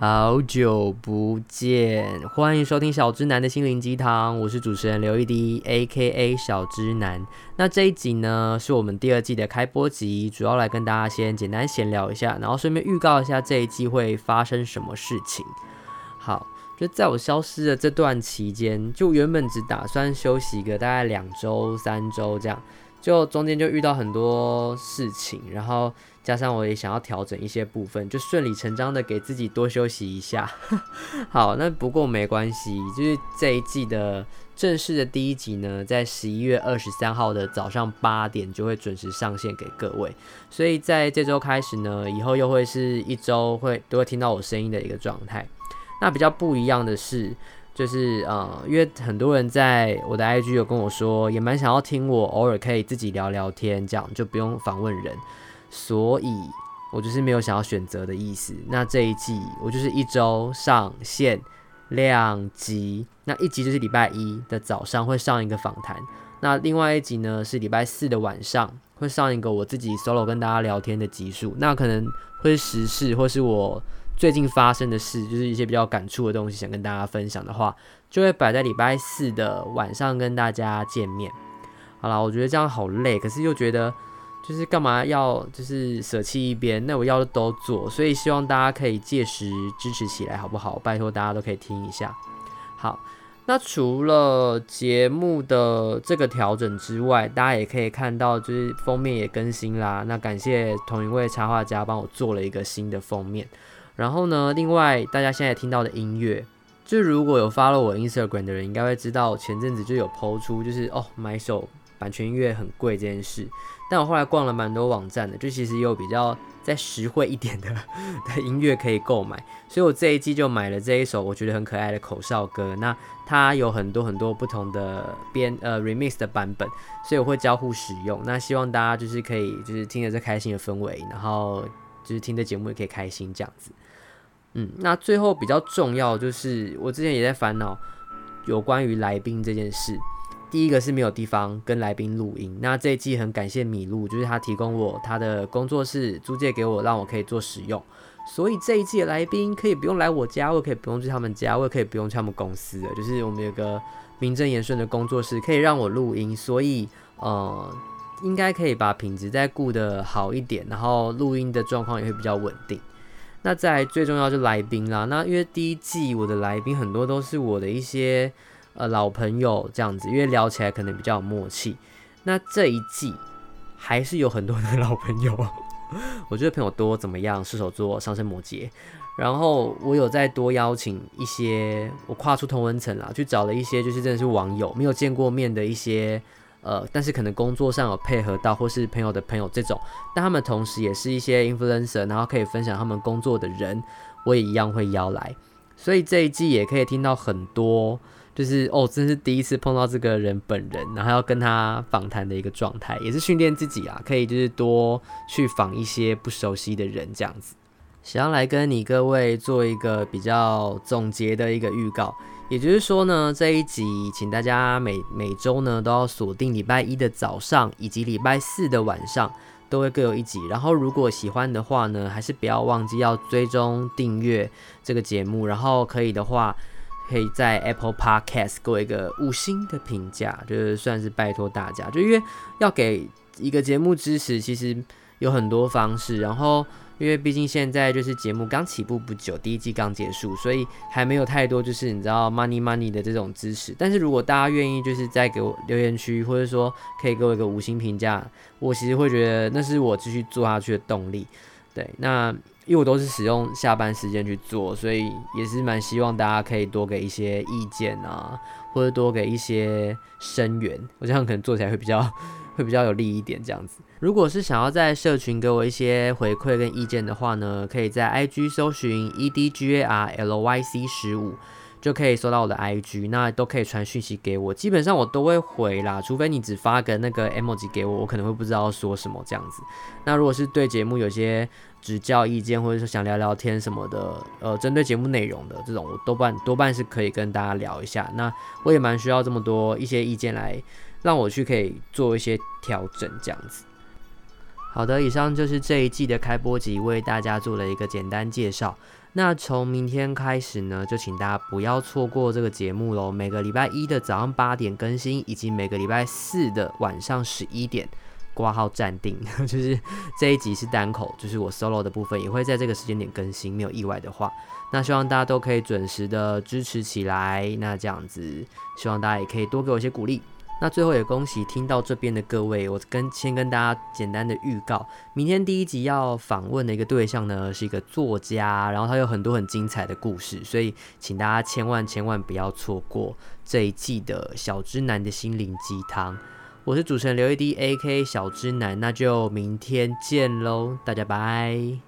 好久不见，欢迎收听小直男的心灵鸡汤，我是主持人刘一滴，A.K.A 小直男。那这一集呢，是我们第二季的开播集，主要来跟大家先简单闲聊一下，然后顺便预告一下这一季会发生什么事情。好，就在我消失的这段期间，就原本只打算休息个大概两周、三周这样。就中间就遇到很多事情，然后加上我也想要调整一些部分，就顺理成章的给自己多休息一下。好，那不过没关系，就是这一季的正式的第一集呢，在十一月二十三号的早上八点就会准时上线给各位。所以在这周开始呢，以后又会是一周会都会听到我声音的一个状态。那比较不一样的是。就是呃，因为很多人在我的 IG 有跟我说，也蛮想要听我偶尔可以自己聊聊天，这样就不用访问人，所以我就是没有想要选择的意思。那这一季我就是一周上线两集，那一集就是礼拜一的早上会上一个访谈，那另外一集呢是礼拜四的晚上会上一个我自己 solo 跟大家聊天的集数，那可能会是时事或是我。最近发生的事，就是一些比较感触的东西，想跟大家分享的话，就会摆在礼拜四的晚上跟大家见面。好啦，我觉得这样好累，可是又觉得就是干嘛要就是舍弃一边，那我要的都做，所以希望大家可以届时支持起来，好不好？拜托大家都可以听一下。好，那除了节目的这个调整之外，大家也可以看到，就是封面也更新啦。那感谢同一位插画家帮我做了一个新的封面。然后呢，另外大家现在听到的音乐，就如果有 follow 我 Instagram 的人，应该会知道前阵子就有抛出，就是哦买手版权音乐很贵这件事。但我后来逛了蛮多网站的，就其实也有比较再实惠一点的 的音乐可以购买。所以我这一季就买了这一首我觉得很可爱的口哨歌。那它有很多很多不同的编呃 remix 的版本，所以我会交互使用。那希望大家就是可以就是听着这开心的氛围，然后就是听着节目也可以开心这样子。嗯，那最后比较重要就是，我之前也在烦恼有关于来宾这件事。第一个是没有地方跟来宾录音，那这一季很感谢米露，就是他提供我他的工作室租借给我，让我可以做使用。所以这一季的来宾可以不用来我家，我也可以不用去他们家，我也可以不用去他们公司的，就是我们有个名正言顺的工作室可以让我录音，所以呃，应该可以把品质再顾得好一点，然后录音的状况也会比较稳定。那再最重要就来宾啦，那因为第一季我的来宾很多都是我的一些呃老朋友这样子，因为聊起来可能比较有默契。那这一季还是有很多的 老朋友，我觉得朋友多怎么样？射手座、上升摩羯，然后我有再多邀请一些，我跨出同温层啦，去找了一些就是真的是网友没有见过面的一些。呃，但是可能工作上有配合到，或是朋友的朋友这种，但他们同时也是一些 influencer，然后可以分享他们工作的人，我也一样会邀来。所以这一季也可以听到很多，就是哦，真是第一次碰到这个人本人，然后要跟他访谈的一个状态，也是训练自己啊，可以就是多去访一些不熟悉的人这样子。想要来跟你各位做一个比较总结的一个预告。也就是说呢，这一集请大家每每周呢都要锁定礼拜一的早上以及礼拜四的晚上都会各有一集。然后如果喜欢的话呢，还是不要忘记要追踪订阅这个节目。然后可以的话，可以在 Apple Podcast 给我一个五星的评价，就是算是拜托大家。就因为要给一个节目支持，其实有很多方式。然后。因为毕竟现在就是节目刚起步不久，第一季刚结束，所以还没有太多就是你知道 money money 的这种支持。但是如果大家愿意就是在给我留言区，或者说可以给我一个五星评价，我其实会觉得那是我继续做下去的动力。对，那因为我都是使用下班时间去做，所以也是蛮希望大家可以多给一些意见啊，或者多给一些声援，我这样可能做起来会比较。会比较有利一点，这样子。如果是想要在社群给我一些回馈跟意见的话呢，可以在 IG 搜寻 EDGARLYC 十五，就可以搜到我的 IG，那都可以传讯息给我，基本上我都会回啦，除非你只发个那个 emoji 给我，我可能会不知道说什么这样子。那如果是对节目有些指教意见，或者说想聊聊天什么的，呃，针对节目内容的这种，我多半多半是可以跟大家聊一下。那我也蛮需要这么多一些意见来。让我去可以做一些调整，这样子。好的，以上就是这一季的开播集，为大家做了一个简单介绍。那从明天开始呢，就请大家不要错过这个节目喽。每个礼拜一的早上八点更新，以及每个礼拜四的晚上十一点，挂号暂定。就是这一集是单口，就是我 solo 的部分，也会在这个时间点更新，没有意外的话。那希望大家都可以准时的支持起来。那这样子，希望大家也可以多给我一些鼓励。那最后也恭喜听到这边的各位，我跟先跟大家简单的预告，明天第一集要访问的一个对象呢，是一个作家，然后他有很多很精彩的故事，所以请大家千万千万不要错过这一季的小之男的心灵鸡汤。我是主持人刘一滴，A.K.A 小之男，那就明天见喽，大家拜。